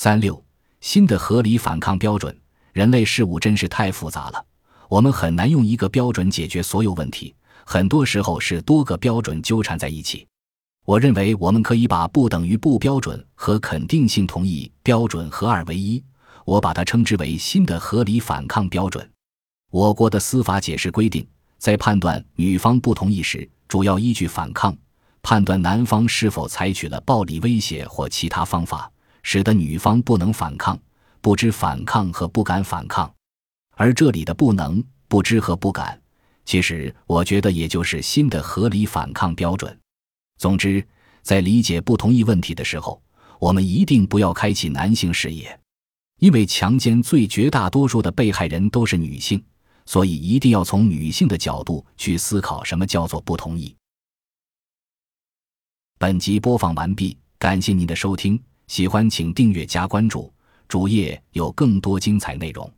三六新的合理反抗标准，人类事物真是太复杂了，我们很难用一个标准解决所有问题，很多时候是多个标准纠缠在一起。我认为我们可以把不等于不标准和肯定性同意标准合二为一，我把它称之为新的合理反抗标准。我国的司法解释规定，在判断女方不同意时，主要依据反抗，判断男方是否采取了暴力威胁或其他方法，使得女方不能反抗、不知反抗和不敢反抗。而这里的不能、不知和不敢，其实我觉得也就是新的合理反抗标准。总之，在理解不同意问题的时候，我们一定不要开启男性视野，因为强奸罪绝大多数的被害人都是女性，所以一定要从女性的角度去思考什么叫做不同意。本集播放完毕，感谢您的收听，喜欢请订阅加关注，主页有更多精彩内容。